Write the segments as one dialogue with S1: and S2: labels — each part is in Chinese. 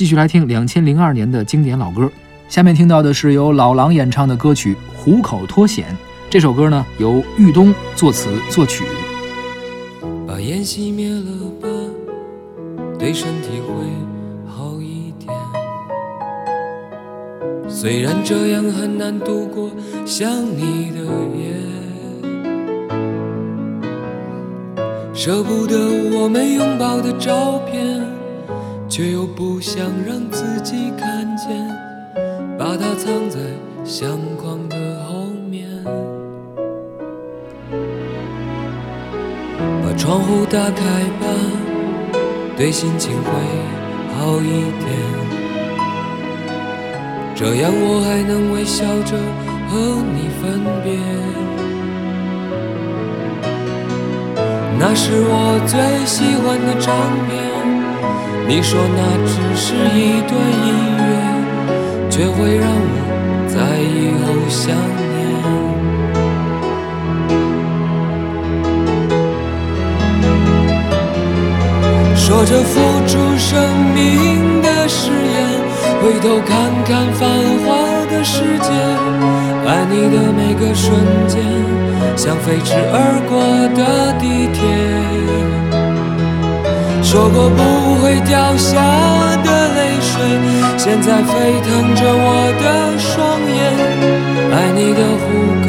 S1: 继续来听两千零二年的经典老歌。下面听到的是由老狼演唱的歌曲《虎口脱险》。这首歌呢，由豫东作词作曲。
S2: 把烟熄灭了吧，对身体会好一点。虽然这样很难度过想你的夜，舍不得我们拥抱的照片，却又不想让自己看见，把它藏在相框的后面。把窗户打开吧，对心情会好一点。这样我还能微笑着和你分别。那是我最喜欢的唱片，你说那只是一段音乐，却会让我在以后想念。说着付出生命的誓言，回头看看繁华的世界，爱你的每个瞬间，像飞驰而过的地铁。说过不会掉下的泪水，现在沸腾着我的双眼。爱你的虎口，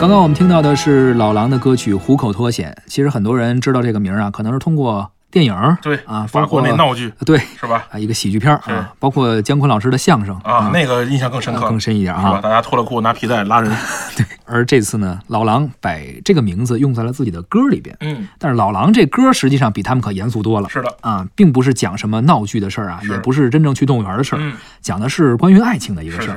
S1: 刚刚我们听到的是老狼的歌曲《虎口脱险》。其实很多人知道这个名儿啊，可能是通过电影
S3: 对
S1: 啊，包括
S3: 那闹剧
S1: 对
S3: 是吧？
S1: 啊，一个喜剧片儿啊，包括姜昆老师的相声
S3: 啊，那个印象更深刻，
S1: 更深一点？啊。
S3: 大家脱了裤拿皮带拉人，对
S1: 而这次呢，老狼把这个名字用在了自己的歌里边。
S3: 嗯，
S1: 但是老狼这歌实际上比他们可严肃多了。
S3: 是的，
S1: 啊，并不是讲什么闹剧的事儿啊，也不是真正去动物园的事儿，
S3: 嗯，
S1: 讲的是关于爱情的一个事儿。